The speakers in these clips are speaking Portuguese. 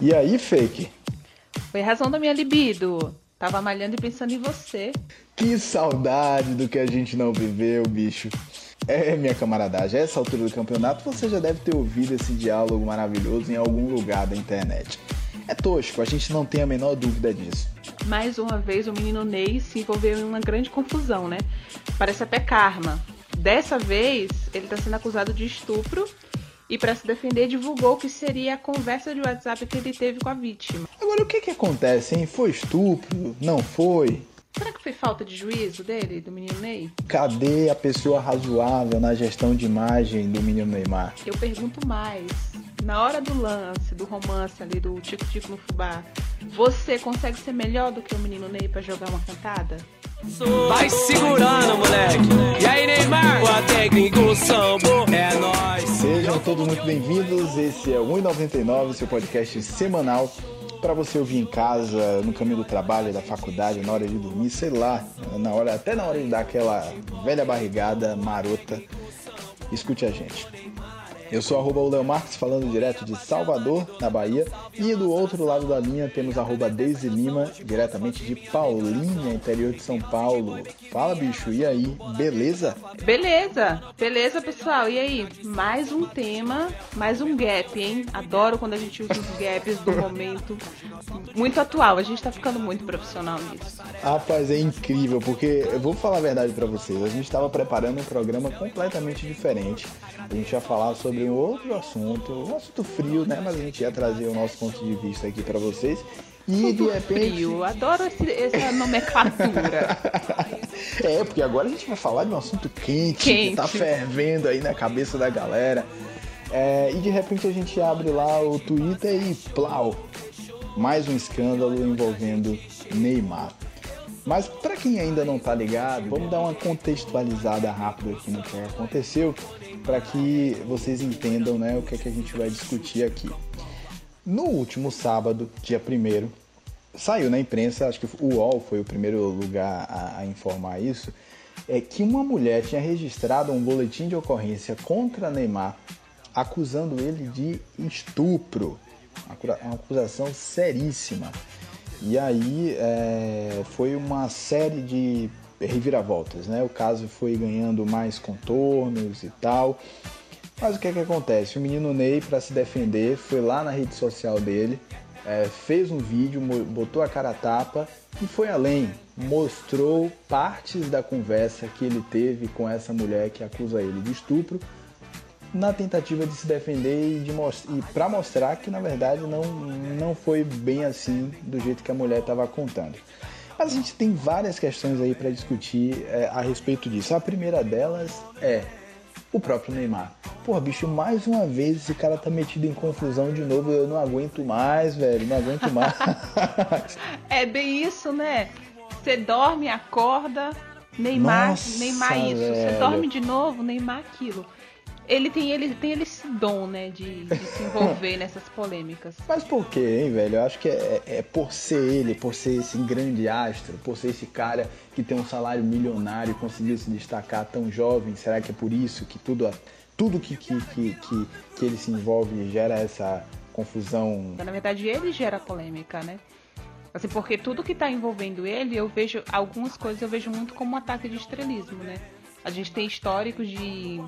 E aí, fake? Foi razão da minha libido. Tava malhando e pensando em você. Que saudade do que a gente não viveu, bicho. É, minha camaradagem, a essa altura do campeonato você já deve ter ouvido esse diálogo maravilhoso em algum lugar da internet. É tosco, a gente não tem a menor dúvida disso. Mais uma vez o menino Ney se envolveu em uma grande confusão, né? Parece até karma. Dessa vez, ele está sendo acusado de estupro e para se defender divulgou que seria a conversa de WhatsApp que ele teve com a vítima. Agora o que que acontece, hein? Foi estupro? Não foi? Será que foi falta de juízo dele, do menino Ney? Cadê a pessoa razoável na gestão de imagem do menino Neymar? Eu pergunto mais. Na hora do lance, do romance ali, do tico-tico no fubá, você consegue ser melhor do que o menino Ney para jogar uma cantada? Vai segurando, moleque. E aí, Neymar? O sambo, é nóis. Sejam todos muito bem-vindos. Esse é o 1,99, seu podcast semanal para você ouvir em casa, no caminho do trabalho, da faculdade, na hora de dormir, sei lá, na hora, até na hora de dar aquela velha barrigada marota. Escute a gente. Eu sou arroba o Leo Marques, falando direto de Salvador, na Bahia. E do outro lado da linha temos arroba Deise Lima, diretamente de Paulinha, interior de São Paulo. Fala, bicho, e aí, beleza? Beleza, beleza, pessoal. E aí, mais um tema, mais um gap, hein? Adoro quando a gente usa os gaps do momento. Muito atual, a gente tá ficando muito profissional nisso. Rapaz, é incrível, porque eu vou falar a verdade para vocês. A gente estava preparando um programa completamente diferente. A gente ia falar sobre um outro assunto, um assunto frio, né? Mas a gente ia trazer o nosso ponto de vista aqui para vocês. E de repente. Frio, adoro esse, essa nomenclatura. é, porque agora a gente vai falar de um assunto quente, quente. que tá fervendo aí na cabeça da galera. É, e de repente a gente abre lá o Twitter e plau! Mais um escândalo envolvendo Neymar. Mas para quem ainda não tá ligado, vamos dar uma contextualizada rápida aqui no que aconteceu, para que vocês entendam né, o que, é que a gente vai discutir aqui. No último sábado, dia 1 saiu na imprensa, acho que o UOL foi o primeiro lugar a, a informar isso, é que uma mulher tinha registrado um boletim de ocorrência contra Neymar, acusando ele de estupro. Uma acusação seríssima. E aí é, foi uma série de reviravoltas, né? O caso foi ganhando mais contornos e tal. Mas o que é que acontece? O menino Ney, para se defender, foi lá na rede social dele, é, fez um vídeo, botou a cara a tapa e foi além. Mostrou partes da conversa que ele teve com essa mulher que acusa ele de estupro na tentativa de se defender e, de most e para mostrar que na verdade não, não foi bem assim do jeito que a mulher estava contando. Mas a gente tem várias questões aí para discutir é, a respeito disso. A primeira delas é o próprio Neymar. Porra, bicho, mais uma vez esse cara tá metido em confusão de novo. Eu não aguento mais, velho. Não aguento mais. é bem isso, né? Você dorme, acorda, Neymar, Nossa, Neymar isso. Velho. Você dorme de novo, Neymar aquilo ele tem, ele tem esse dom, né, de, de se envolver nessas polêmicas. Mas por quê, hein, velho? Eu acho que é, é, por ser ele, por ser esse grande astro, por ser esse cara que tem um salário milionário e conseguiu se destacar tão jovem. Será que é por isso que tudo, tudo que, que, que, que, que ele se envolve gera essa confusão? Na verdade, ele gera polêmica, né? Assim, porque tudo que está envolvendo ele, eu vejo algumas coisas eu vejo muito como um ataque de estrelismo, né? A gente tem históricos de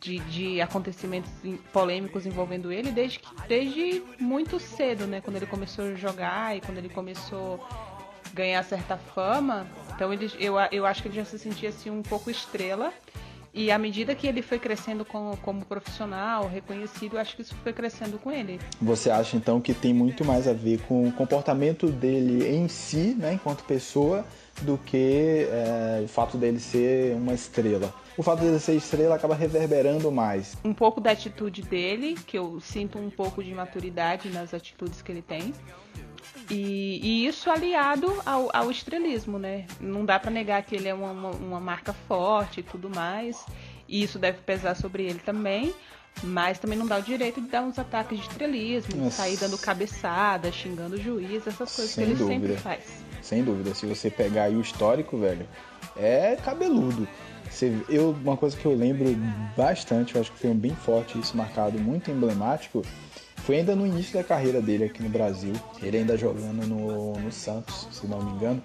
de, de acontecimentos polêmicos envolvendo ele desde, desde muito cedo, né? Quando ele começou a jogar e quando ele começou a ganhar certa fama. Então ele, eu, eu acho que ele já se sentia assim um pouco estrela. E à medida que ele foi crescendo como, como profissional, reconhecido, acho que isso foi crescendo com ele. Você acha então que tem muito mais a ver com o comportamento dele em si, né, enquanto pessoa, do que é, o fato dele ser uma estrela? O fato dele ser estrela acaba reverberando mais. Um pouco da atitude dele, que eu sinto um pouco de maturidade nas atitudes que ele tem. E, e isso aliado ao, ao, estrelismo, né? Não dá para negar que ele é uma, uma, uma marca forte e tudo mais. E isso deve pesar sobre ele também. Mas também não dá o direito de dar uns ataques de estrelismo, de sair dando cabeçada, xingando o juiz, essas coisas Sem que ele dúvida. sempre faz. Sem dúvida. Se você pegar aí o histórico, velho, é cabeludo. Você, eu, uma coisa que eu lembro bastante, eu acho que foi um bem forte isso marcado, muito emblemático, foi ainda no início da carreira dele aqui no Brasil, ele ainda jogando no, no Santos, se não me engano,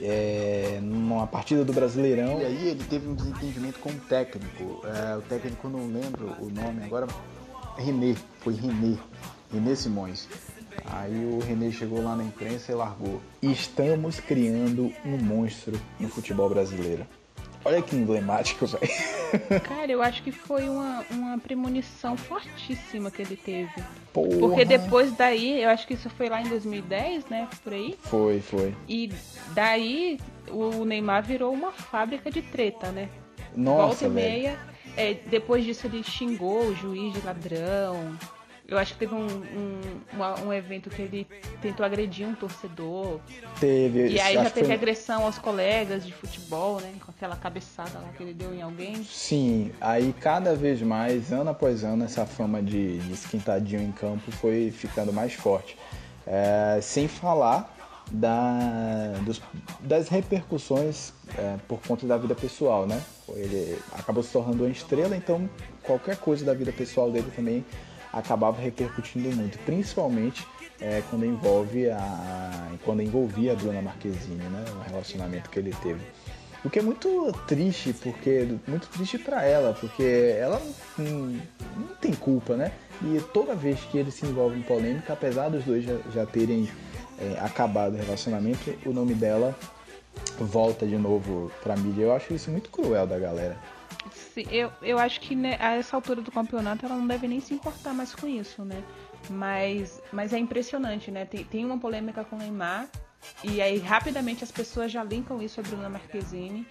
é, numa partida do Brasileirão. E aí ele teve um desentendimento com o técnico. É, o técnico não lembro o nome agora. René, foi René, René Simões. Aí o René chegou lá na imprensa e largou. Estamos criando um monstro no futebol brasileiro. Olha que emblemático, velho. Cara, eu acho que foi uma, uma premonição fortíssima que ele teve. Porra. Porque depois daí, eu acho que isso foi lá em 2010, né? Por aí. Foi, foi. E daí o Neymar virou uma fábrica de treta, né? Nossa, Volta e meia. É, depois disso ele xingou o juiz de ladrão. Eu acho que teve um, um, uma, um evento que ele tentou agredir um torcedor. Teve. E aí já teve foi... agressão aos colegas de futebol, né? Com aquela cabeçada lá que ele deu em alguém. Sim, aí cada vez mais, ano após ano, essa fama de, de esquentadinho em campo foi ficando mais forte. É, sem falar da, dos, das repercussões é, por conta da vida pessoal, né? Ele acabou se tornando uma estrela, então qualquer coisa da vida pessoal dele também acabava repercutindo muito, principalmente é, quando envolve a quando envolvia a Bruna Marquezine, né, o relacionamento que ele teve. O que é muito triste, porque muito triste para ela, porque ela não, não, tem culpa, né? E toda vez que ele se envolve em polêmica, apesar dos dois já, já terem é, acabado o relacionamento, o nome dela volta de novo pra mídia. Eu acho isso muito cruel da galera. Sim, eu, eu acho que né, a essa altura do campeonato ela não deve nem se importar mais com isso, né? Mas, mas é impressionante, né? Tem, tem uma polêmica com o Neymar e aí rapidamente as pessoas já linkam isso a Bruna Marquezine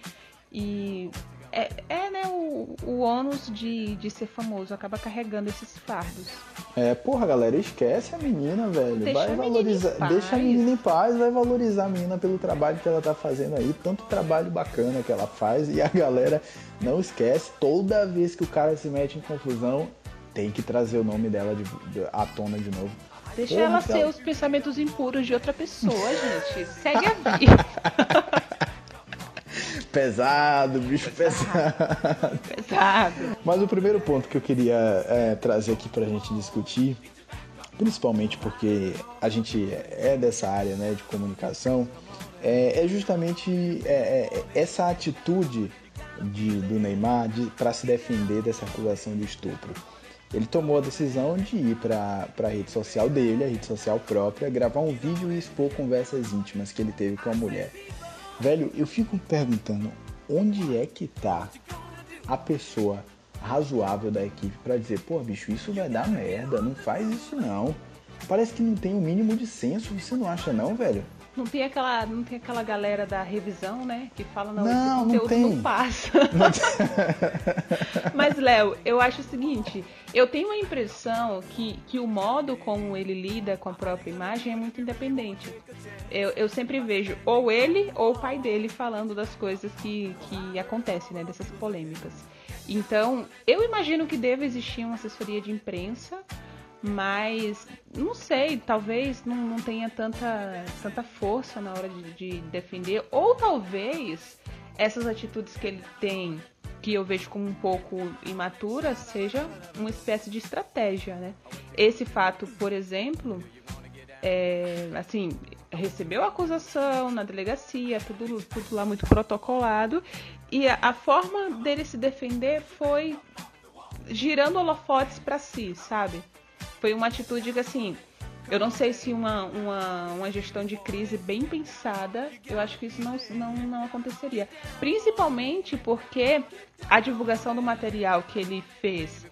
e é, é né, o, o ônus de, de ser famoso, acaba carregando esses fardos. É, porra, galera, esquece a menina, velho. Deixa vai valorizar, deixa a menina em paz, vai valorizar a menina pelo trabalho que ela tá fazendo aí, tanto trabalho bacana que ela faz e a galera não esquece, toda vez que o cara se mete em confusão, tem que trazer o nome dela de, de, à tona de novo. Deixa porra, ela ser os pensamentos impuros de outra pessoa, gente. Segue a vida. Pesado, bicho pesado. Pesado. Mas o primeiro ponto que eu queria é, trazer aqui pra gente discutir, principalmente porque a gente é dessa área né, de comunicação, é, é justamente é, é essa atitude de, do Neymar para se defender dessa acusação de estupro. Ele tomou a decisão de ir para a rede social dele, a rede social própria, gravar um vídeo e expor conversas íntimas que ele teve com a mulher. Velho, eu fico perguntando onde é que tá a pessoa razoável da equipe para dizer, pô, bicho, isso vai dar merda, não faz isso não. Parece que não tem o um mínimo de senso, você não acha não, velho? Não tem aquela, não tem aquela galera da revisão, né? Que fala, não, não esse conteúdo não, não passa. Mas, Léo, eu acho o seguinte, eu tenho a impressão que, que o modo como ele lida com a própria imagem é muito independente. Eu, eu sempre vejo ou ele ou o pai dele falando das coisas que, que acontecem, né? Dessas polêmicas. Então, eu imagino que deve existir uma assessoria de imprensa mas não sei, talvez não, não tenha tanta, tanta força na hora de, de, defender, ou talvez essas atitudes que ele tem, que eu vejo como um pouco imaturas, seja uma espécie de estratégia, né? Esse fato, por exemplo, é, assim, recebeu a acusação na delegacia, tudo, tudo lá muito protocolado, e a, a forma dele se defender foi girando holofotes para si, sabe? Foi uma atitude que, assim, eu não sei se uma, uma, uma gestão de crise bem pensada, eu acho que isso não, não, não aconteceria. Principalmente porque a divulgação do material que ele fez,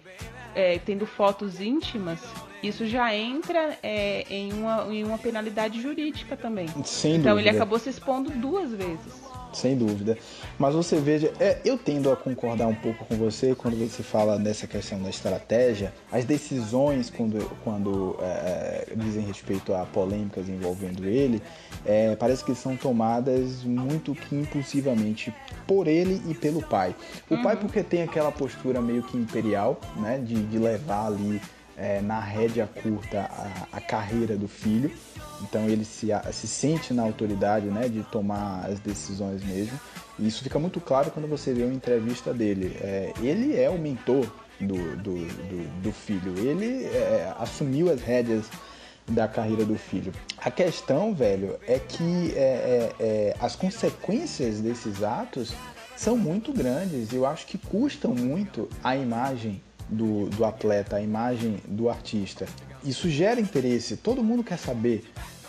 é, tendo fotos íntimas, isso já entra é, em, uma, em uma penalidade jurídica também. Sem então dúvida. ele acabou se expondo duas vezes sem dúvida. Mas você veja, é, eu tendo a concordar um pouco com você quando você fala dessa questão da estratégia, as decisões quando, quando é, é dizem respeito a polêmicas envolvendo ele, é, parece que são tomadas muito que impulsivamente por ele e pelo pai. O uhum. pai porque tem aquela postura meio que imperial, né, de, de levar ali é, na rédea curta a, a carreira do filho então ele se, se sente na autoridade né, de tomar as decisões mesmo. E isso fica muito claro quando você vê uma entrevista dele. É, ele é o mentor do, do, do, do filho. Ele é, assumiu as rédeas da carreira do filho. A questão, velho, é que é, é, é, as consequências desses atos são muito grandes. Eu acho que custam muito a imagem do, do atleta, a imagem do artista. Isso gera interesse, todo mundo quer saber.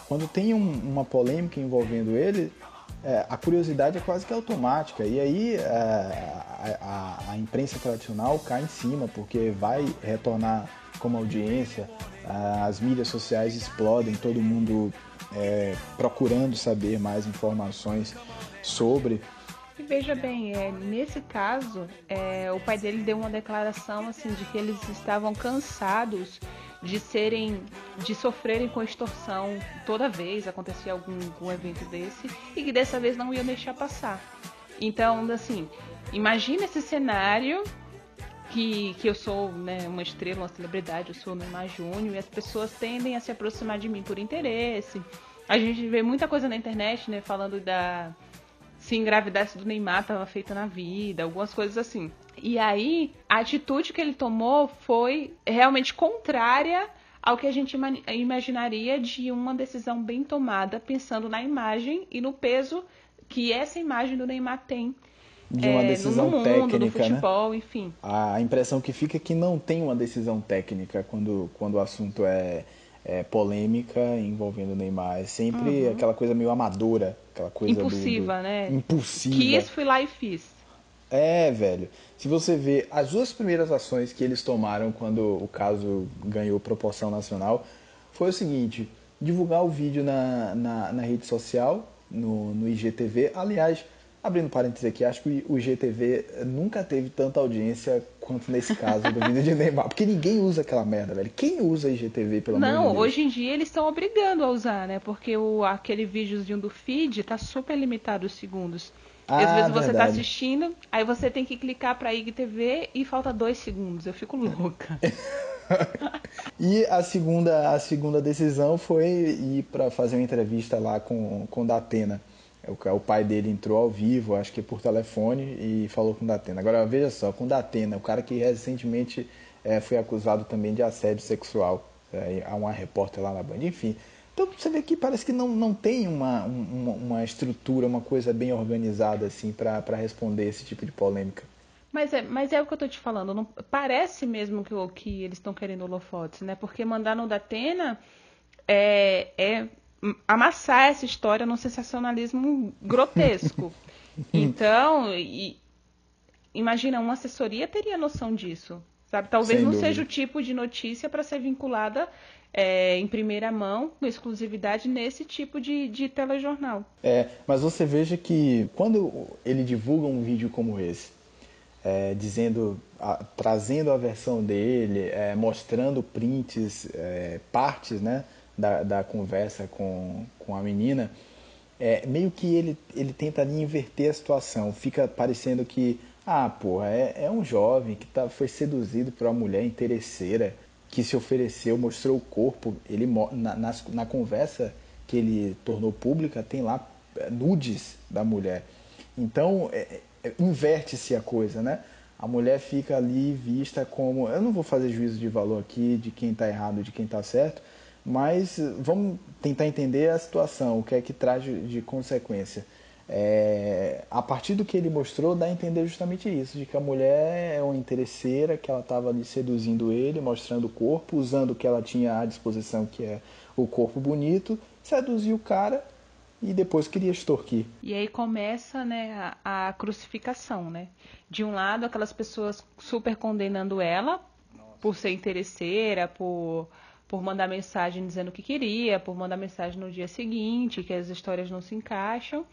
Quando tem um, uma polêmica envolvendo ele, é, a curiosidade é quase que automática. E aí é, a, a, a, imprensa tradicional cai em cima, porque vai retornar como audiência, as mídias sociais explodem, todo mundo é, procurando saber mais informações sobre. E veja bem, é, nesse caso, é, o pai dele deu uma declaração assim de que eles estavam cansados de serem, de sofrerem com extorsão toda vez acontecia algum, algum evento desse e que dessa vez não iam deixar passar. Então, assim, imagina esse cenário que, que eu sou né, uma estrela, uma celebridade, eu sou Neymar Júnior e as pessoas tendem a se aproximar de mim por interesse. A gente vê muita coisa na internet, né, falando da se engravidasse do Neymar estava feita na vida, algumas coisas assim. E aí, a atitude que ele tomou foi realmente contrária ao que a gente imaginaria de uma decisão bem tomada, pensando na imagem e no peso que essa imagem do Neymar tem de uma é, decisão no mundo, técnica, do né? futebol, né? enfim. A impressão que fica é que não tem uma decisão técnica quando, quando o assunto é, é polêmica envolvendo o Neymar. É sempre uhum. aquela coisa meio amadora, aquela coisa impulsiva, do, do... né? Impulsiva. Quis, fui lá e fiz. É, velho. Se você vê as duas primeiras ações que eles tomaram quando o caso ganhou proporção nacional, foi o seguinte: divulgar o vídeo na, na, na rede social, no, no IGTV. Aliás, Abrindo parênteses aqui, acho que o IGTV nunca teve tanta audiência quanto nesse caso do vídeo de Neymar. Porque ninguém usa aquela merda, velho. Quem usa IGTV, pelo Não, amor de hoje em dia eles estão obrigando a usar, né? Porque o, aquele videozinho do feed tá super limitado os segundos. Ah, Às vezes você tá verdade. tá assistindo, aí você tem que clicar pra IGTV e falta dois segundos. Eu fico louca. e a segunda, a segunda decisão foi ir para fazer uma entrevista lá com, com o Datena. O, o pai dele entrou ao vivo, acho que por telefone, e falou com o Datena. Agora, veja só, com o Datena, o cara que recentemente é, foi acusado também de assédio sexual. É, há uma repórter lá na Band, enfim. Então você vê que parece que não, não tem uma, uma, uma estrutura, uma coisa bem organizada assim para responder esse tipo de polêmica. Mas é, mas é o que eu tô te falando. Não, parece mesmo que, que eles estão querendo holofotes, né? Porque mandar no Datena é, é amassar essa história num sensacionalismo grotesco. então, e, imagina, uma assessoria teria noção disso. Sabe? Talvez Sem não dúvida. seja o tipo de notícia para ser vinculada é, em primeira mão, com exclusividade, nesse tipo de, de telejornal. É, mas você veja que quando ele divulga um vídeo como esse, é, dizendo, a, trazendo a versão dele, é, mostrando prints, é, partes, né? Da, da conversa com, com a menina, é, meio que ele, ele tenta ali inverter a situação. Fica parecendo que, ah, porra, é, é um jovem que tá, foi seduzido por uma mulher interesseira que se ofereceu, mostrou o corpo. Ele na, na, na conversa que ele tornou pública, tem lá é, nudes da mulher. Então, é, é, inverte-se a coisa, né? A mulher fica ali vista como. Eu não vou fazer juízo de valor aqui de quem está errado de quem está certo, mas vamos tentar entender a situação, o que é que traz de consequência. É, a partir do que ele mostrou, dá a entender justamente isso, de que a mulher é uma interesseira, que ela estava ali seduzindo ele, mostrando o corpo, usando o que ela tinha à disposição, que é o corpo bonito, seduziu o cara e depois queria extorquir. E aí começa né, a, a crucificação, né? De um lado, aquelas pessoas super condenando ela Nossa. por ser interesseira, por por mandar mensagem dizendo o que queria, por mandar mensagem no dia seguinte, que as histórias não se encaixam.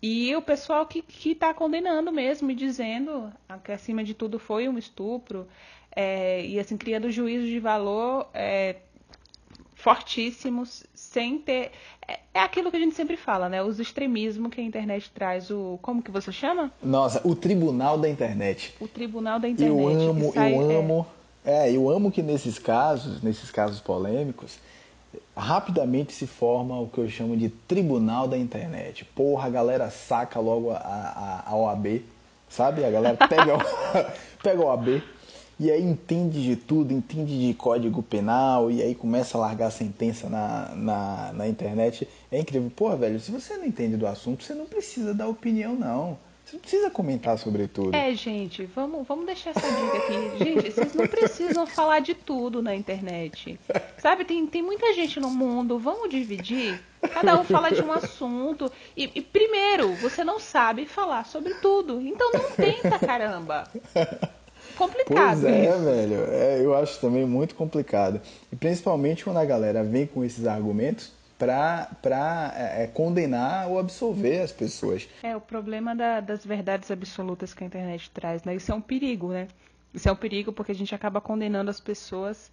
E o pessoal que está condenando mesmo e dizendo que acima de tudo foi um estupro, é, e assim, criando juízos de valor é, fortíssimos, sem ter. É, é, aquilo que a gente sempre fala, né? Os extremismos que a internet traz, o. Como que você chama? Nossa, o tribunal da internet. O tribunal da internet. Eu amo, sai, eu amo. É é, eu amo que nesses casos, nesses casos polêmicos, rapidamente se forma o que eu chamo de tribunal da internet. Porra, a galera saca logo a, a, a OAB, sabe? A galera pega, pega a OAB e aí entende de tudo, entende de código penal, e aí começa a largar sentença na, na, na internet. É incrível. Pô, velho, se você não entende do assunto, você não precisa dar opinião, não. Você não precisa comentar sobre tudo. É, gente, vamos, vamos deixar essa dica aqui. Gente, vocês não precisam falar de tudo na internet. Sabe, tem, tem muita gente no mundo, vamos dividir? Cada um fala de um assunto. E, e primeiro, você não sabe falar sobre tudo. Então não tenta, caramba complicado. Pois é, isso. velho. É, eu acho também muito complicado. E principalmente quando a galera vem com esses argumentos para é, é, condenar ou absolver as pessoas. É, o problema da, das verdades absolutas que a internet traz, né? Isso é um perigo, né? Isso é um perigo porque a gente acaba condenando as pessoas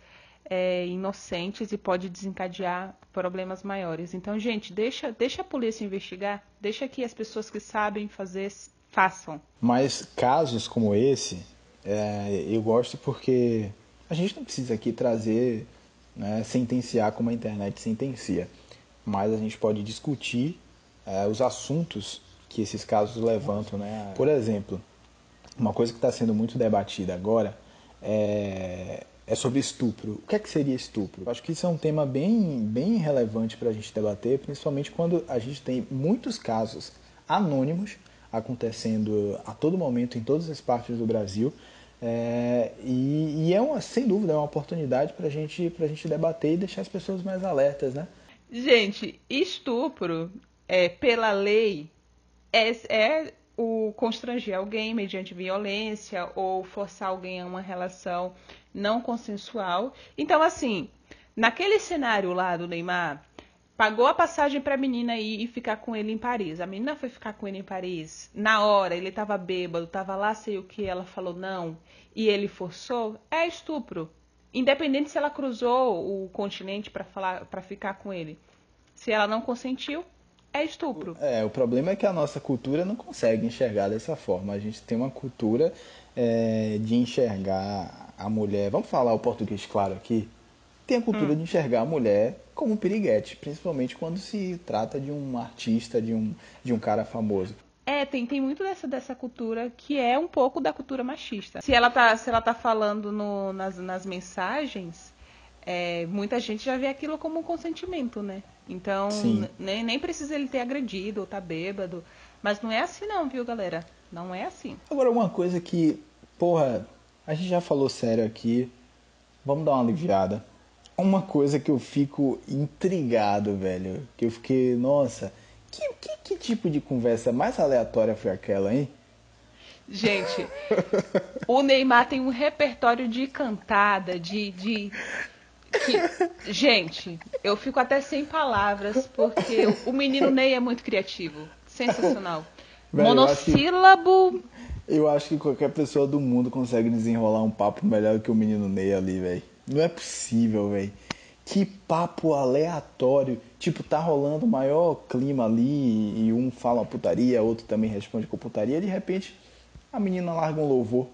é, inocentes e pode desencadear problemas maiores. Então, gente, deixa, deixa a polícia investigar, deixa que as pessoas que sabem fazer façam. Mas casos como esse, é, eu gosto porque a gente não precisa aqui trazer, né, sentenciar como a internet sentencia, mas a gente pode discutir é, os assuntos que esses casos levantam. Né? Por exemplo, uma coisa que está sendo muito debatida agora é, é, sobre estupro. O que é que seria estupro? Eu acho que isso é um tema bem, bem relevante para a gente debater, principalmente quando a gente tem muitos casos anônimos acontecendo a todo momento em todas as partes do Brasil é, e, e, é uma, sem dúvida, é uma oportunidade para gente, a gente debater e deixar as pessoas mais alertas, né? Gente, estupro, é, pela lei, é, é o constranger alguém mediante violência ou forçar alguém a uma relação não consensual. Então, assim, naquele cenário lá do Neymar, pagou a passagem para a menina ir e ficar com ele em Paris. A menina foi ficar com ele em Paris. Na hora, ele estava bêbado, estava lá, sei o que, ela falou não, e ele forçou, é estupro. Independente se ela cruzou o continente para falar, para ficar com ele. Se ela não consentiu, é estupro. É, o problema é que a nossa cultura não consegue enxergar dessa forma. A gente tem uma cultura é, de enxergar a mulher. Vamos falar o português claro aqui? tem a cultura hum. de enxergar a mulher como um piriguete, principalmente quando se trata de um artista, de um, de um cara famoso. É, tem, tem muito dessa, dessa cultura que é um pouco da cultura machista. Se ela tá, se ela tá falando no, nas, nas mensagens, é, muita gente já vê aquilo como um consentimento, né? Então, nem, nem precisa ele ter agredido ou tá bêbado. Mas não é assim não, viu, galera? Não é assim. Agora, uma coisa que, porra, a gente já falou sério aqui. Vamos dar uma aliviada uma coisa que eu fico intrigado, velho. Que eu fiquei, nossa, que, que, que tipo de conversa mais aleatória foi aquela, hein? Gente, o Neymar tem um repertório de cantada, de. de que, gente, eu fico até sem palavras, porque o menino Ney é muito criativo. Sensacional. Velho, Monossílabo. Eu acho, que, eu acho que qualquer pessoa do mundo consegue desenrolar um papo melhor que o menino Ney ali, velho. Não é possível, velho. Que papo aleatório. Tipo, tá rolando o maior clima ali e um fala uma putaria, outro também responde com putaria. E de repente, a menina larga um louvor.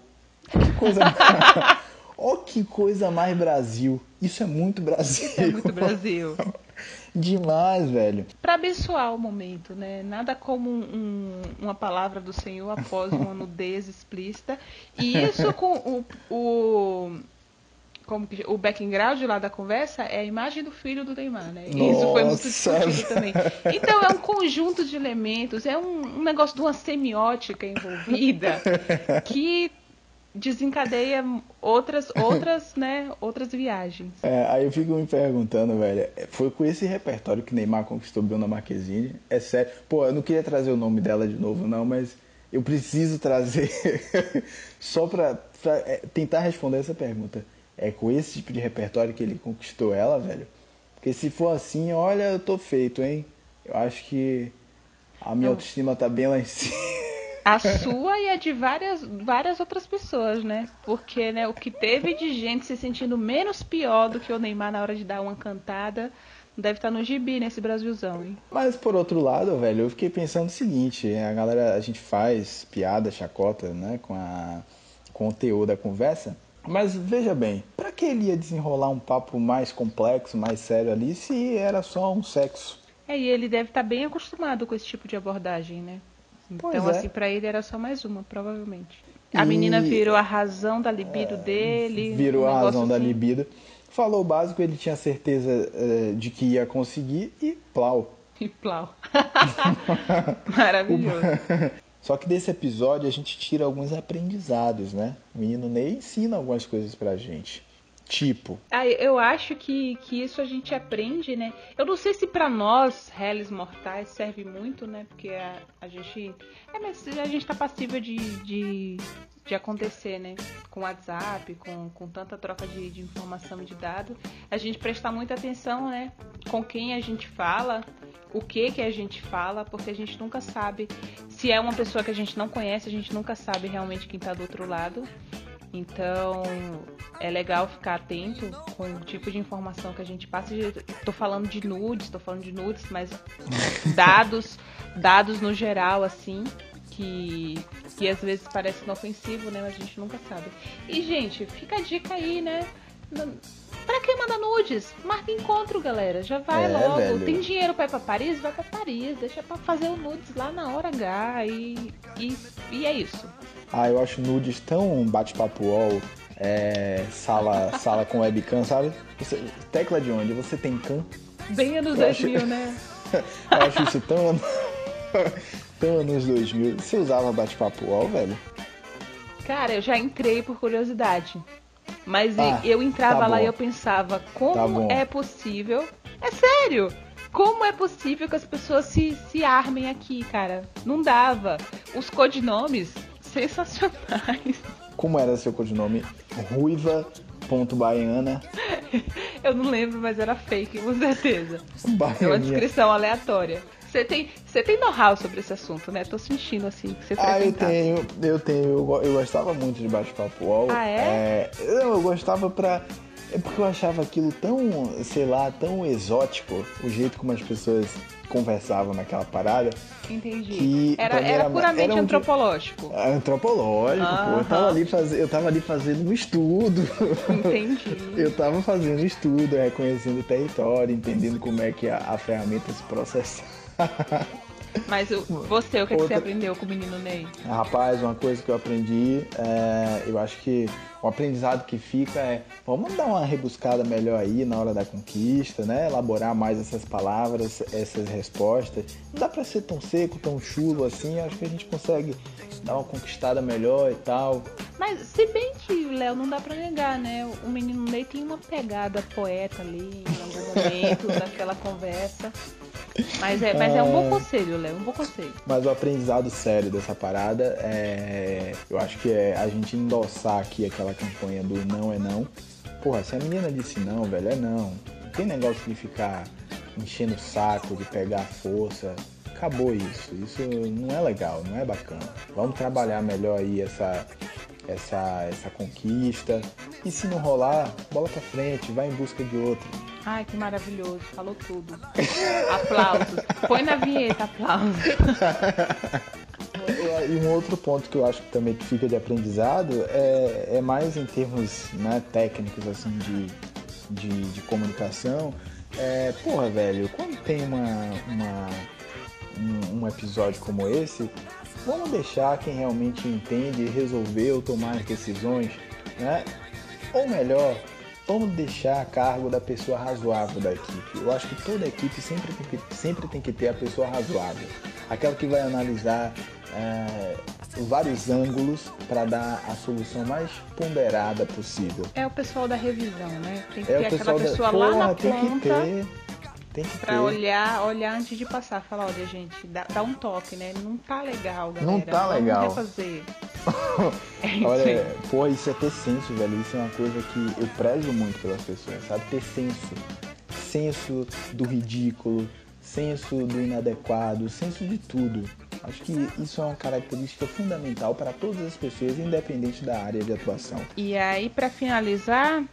Que coisa. Ó, oh, que coisa mais Brasil. Isso é muito Brasil. Isso é muito Brasil. Demais, velho. Para abençoar o momento, né? Nada como um, uma palavra do Senhor após uma nudez explícita. E isso com o, o como que, o background lá da conversa é a imagem do filho do Neymar, né? Nossa. Isso foi muito discutido também. Então é um conjunto de elementos, é um, um negócio de uma semiótica envolvida que desencadeia outras, outras, né, outras viagens. É, aí eu fico me perguntando, velho, foi com esse repertório que Neymar conquistou Bruna Marquezine? É sério. Pô, eu não queria trazer o nome dela de novo, não, mas eu preciso trazer só pra é, tentar responder essa pergunta é com esse tipo de repertório que ele conquistou ela, velho. Porque se for assim, olha, eu tô feito, hein? Eu acho que a minha autoestima tá bem lá em cima. A sua e a de várias, várias outras pessoas, né? Porque né, o que teve de gente se sentindo menos pior do que o Neymar na hora de dar uma cantada deve estar tá no gibi nesse Brasilzão, hein? Mas por outro lado, velho, eu fiquei pensando o seguinte, a galera, a gente faz piada, chacota, né, com, a, com o teor da conversa, mas veja bem, para que ele ia desenrolar um papo mais complexo, mais sério ali, se era só um sexo? É, e ele deve estar tá bem acostumado com esse tipo de abordagem, né? Então, é. assim, para ele era só mais uma, provavelmente. A menina virou a razão da libido dele. Virou um a razão negócio da assim. libido. Falou o básico, ele tinha certeza eh, de que ia conseguir e plau. E plau. Maravilhoso. Só que desse episódio a gente tira alguns aprendizados, né? O menino Ney ensina algumas coisas pra gente. Tipo, Ah, eu acho que, que isso a gente aprende, né? Eu não sei se pra nós, réis mortais, serve muito, né? Porque a, a gente. É, a gente tá passível de, de, de acontecer, né? Com WhatsApp, com, com tanta troca de, de informação de dados. A gente prestar muita atenção, né? Com quem a gente fala, o que que a gente fala, porque a gente nunca sabe. Se é uma pessoa que a gente não conhece, a gente nunca sabe realmente quem tá do outro lado. Então, é legal ficar atento com o tipo de informação que a gente passa. Tô falando de nudes, tô falando de nudes, mas dados, dados no geral, assim, que, que às vezes parece inofensivo, né? Mas a gente nunca sabe. E, gente, fica a dica aí, né? Pra quem manda nudes? Marca encontro, galera. Já vai É, logo. velho. Tem dinheiro pra ir pra Paris? Vai pra Paris. Deixa pra fazer o nudes lá na hora H. E, e, e é isso. ah, eu acho nudes tão bate-papo UOL, é, sala, sala com webcam, sabe? Você- tecla de onde? Você tem cam? Bem anos Eu acho- 2000, né? Eu acho isso tão, tão anos 2000. Você usava bate-papo UOL, velho? Cara, eu já entrei por curiosidade. Mas Ah, eu entrava tá lá e eu pensava, Tá como bom. é possível? É sério! Como é possível que as pessoas se, se armem aqui, cara? Não dava. Os codinomes sensacionais. Como era seu codinome? Ruiva.baiana. Eu não lembro, mas era fake, com certeza. É uma Baianinha. descrição aleatória. Você tem, você tem know-how sobre esse assunto, né? Tô sentindo assim que você Ah, eu tenho, eu tenho, eu, go- eu gostava muito de bate-papo UOL. Ah, é? eu, eu gostava pra. É porque eu achava aquilo tão, sei lá, tão exótico, o jeito como as pessoas conversavam naquela parada. Entendi. era, era era- puramente era um antropológico. É Antropológico, pô. Eu tava, ali faz... eu tava ali fazendo um estudo. Entendi. Eu tava fazendo estudo, reconhecendo o território, entendendo como é que a, a ferramenta se processa. Mas o- você, o que, é que você Outra- aprendeu com o menino Ney? Rapaz, uma coisa que eu aprendi, é, eu acho que o aprendizado que fica é, vamos dar uma rebuscada melhor aí na hora da conquista, né? Elaborar mais essas palavras, essas respostas. Não dá pra ser tão seco, tão chulo assim, acho que a gente consegue dar uma conquistada melhor e tal. Mas se bem que, Léo, não dá pra negar, né? O menino Ney tem uma pegada poeta ali em algum momento daquela conversa. Mas é, mas é um bom conselho, Léo, um bom conselho. Mas o aprendizado sério dessa parada é. Eu acho que é a gente endossar aqui aquela campanha do não é não. Porra, se a menina disse não, velho, é não. Não tem negócio de ficar enchendo o saco, de pegar a força. Acabou isso. Isso não é legal, não é bacana. Vamos trabalhar melhor aí essa, essa, essa conquista. E se não rolar, bola pra frente, vai em busca de outra. Ai, que maravilhoso, falou tudo. Aplausos. Põe na vinheta, aplausos. E um outro ponto que eu acho que também que fica de aprendizado é, é mais em termos né, técnicos assim de, de, de comunicação. É, porra, velho, quando tem uma, uma- um, um episódio como esse, vamos deixar quem realmente entende resolver ou tomar as decisões, né? Ou melhor, vamos deixar a cargo da pessoa razoável da equipe. Eu acho que toda equipe sempre tem que, sempre tem que ter a pessoa razoável. Aquela que vai analisar é, vários ângulos para dar a solução mais ponderada possível. É o pessoal da revisão, né? Tem que É ter o aquela pessoal da. pessoa lá na Porra, tem que ponta ter. Tem que pra ter. olhar, olhar antes de passar. Falar, olha, gente, dá, dá um toque, né? Não tá legal, galera. Não tá Vamos legal. refazer. É Olha, pô, isso é ter senso, velho. Isso é uma coisa que eu prezo muito pelas pessoas, sabe? Ter senso. Senso do ridículo, senso do inadequado, senso de tudo. Acho que isso é uma característica fundamental para todas as pessoas, independente da área de atuação. E aí, pra finalizar,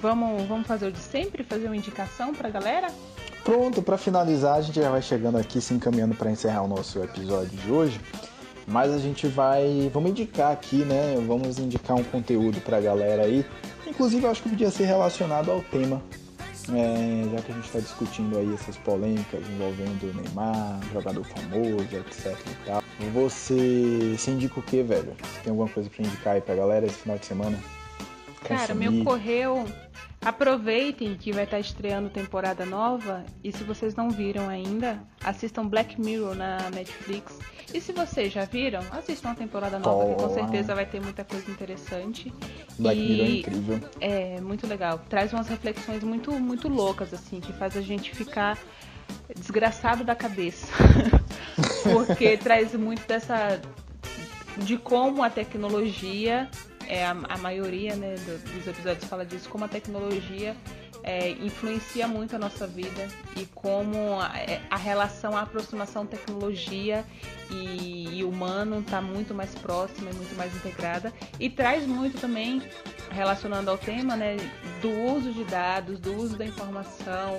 vamos, vamos fazer o de sempre? Fazer uma indicação pra galera? Pronto, para finalizar, a gente já vai chegando aqui, se encaminhando para encerrar o nosso episódio de hoje. Mas a gente vai, vamos indicar aqui, né? Vamos indicar um conteúdo para a galera aí. Inclusive, eu acho que podia ser relacionado ao tema, é, já que a gente está discutindo aí essas polêmicas envolvendo o Neymar, jogador famoso, etc e tal. Você, você indica o que, velho? Você tem alguma coisa pra indicar aí pra galera esse final de semana? Cara, meu correu. Aproveitem que vai estar estreando temporada nova e se vocês não viram ainda, assistam Black Mirror na Netflix. E se vocês já viram, assistam a temporada nova, que com certeza vai ter muita coisa interessante. Black e Mirror é incrível. É, muito legal. Traz umas reflexões muito, muito loucas, assim, que faz a gente ficar desgraçado da cabeça. Porque traz muito dessa. de como a tecnologia é, a, a maioria né, do, dos episódios fala disso, como a tecnologia é, influencia muito a nossa vida e como a, é, a relação, a aproximação tecnologia e, e humano está muito mais próxima e muito mais integrada. E traz muito também relacionando ao tema né, do uso de dados, do uso da informação,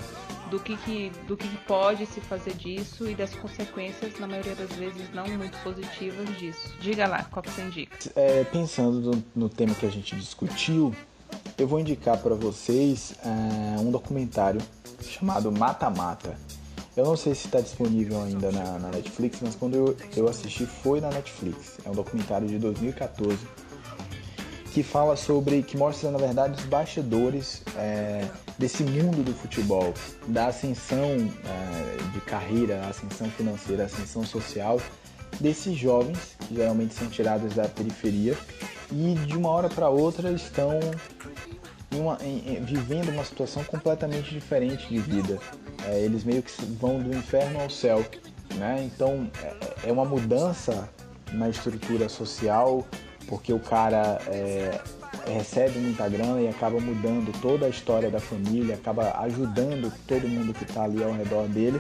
do que, que, do que pode se fazer disso e das consequências, na maioria das vezes, não muito positivas disso. Diga lá, qual que você indica? É, pensando no, no, tema que a gente discutiu, eu vou indicar para vocês é, um documentário chamado Mata Mata. Eu não sei se está disponível ainda na, na, Netflix, mas quando eu, eu assisti foi na Netflix. É um documentário de 2014 que fala sobre, que mostra na verdade os bastidores é, desse mundo do futebol, da ascensão é, de carreira, ascensão financeira, ascensão social desses jovens que geralmente são tirados da periferia e de uma hora para outra estão em uma, em, em, vivendo uma situação completamente diferente de vida. É, eles meio que vão do inferno ao céu, né? Então é, é uma mudança na estrutura social porque o cara é, recebe muita grana e acaba mudando toda a história da família, acaba ajudando todo mundo que está ali ao redor dele.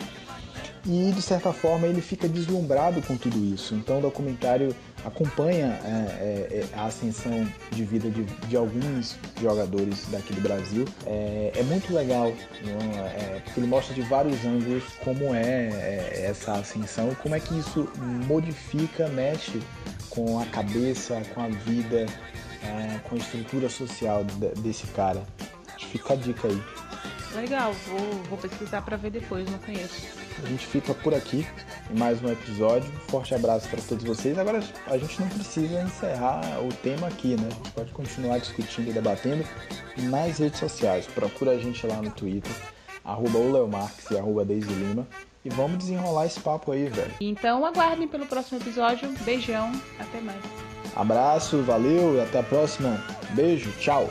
E de certa forma ele fica deslumbrado com tudo isso. Então o documentário acompanha é, é, é a ascensão de vida de, de, alguns jogadores daqui do Brasil. É, é muito legal, é, porque ele mostra de vários ângulos como é, é essa ascensão, como é que isso modifica, mexe com a cabeça, com a vida, é, com a estrutura social desse cara. Fica a dica aí. Legal, vou, vou pesquisar para ver depois, não conheço. A gente fica por aqui em mais um episódio. Forte abraço para todos vocês. Agora a gente não precisa encerrar o tema aqui, né? A gente pode continuar discutindo e debatendo nas redes sociais. Procura a gente lá no Twitter, arroba e arroba Deise Lima. E vamos desenrolar esse papo aí, velho. Então aguardem pelo próximo episódio. Beijão, até mais. Abraço, valeu e até a próxima. Beijo, tchau.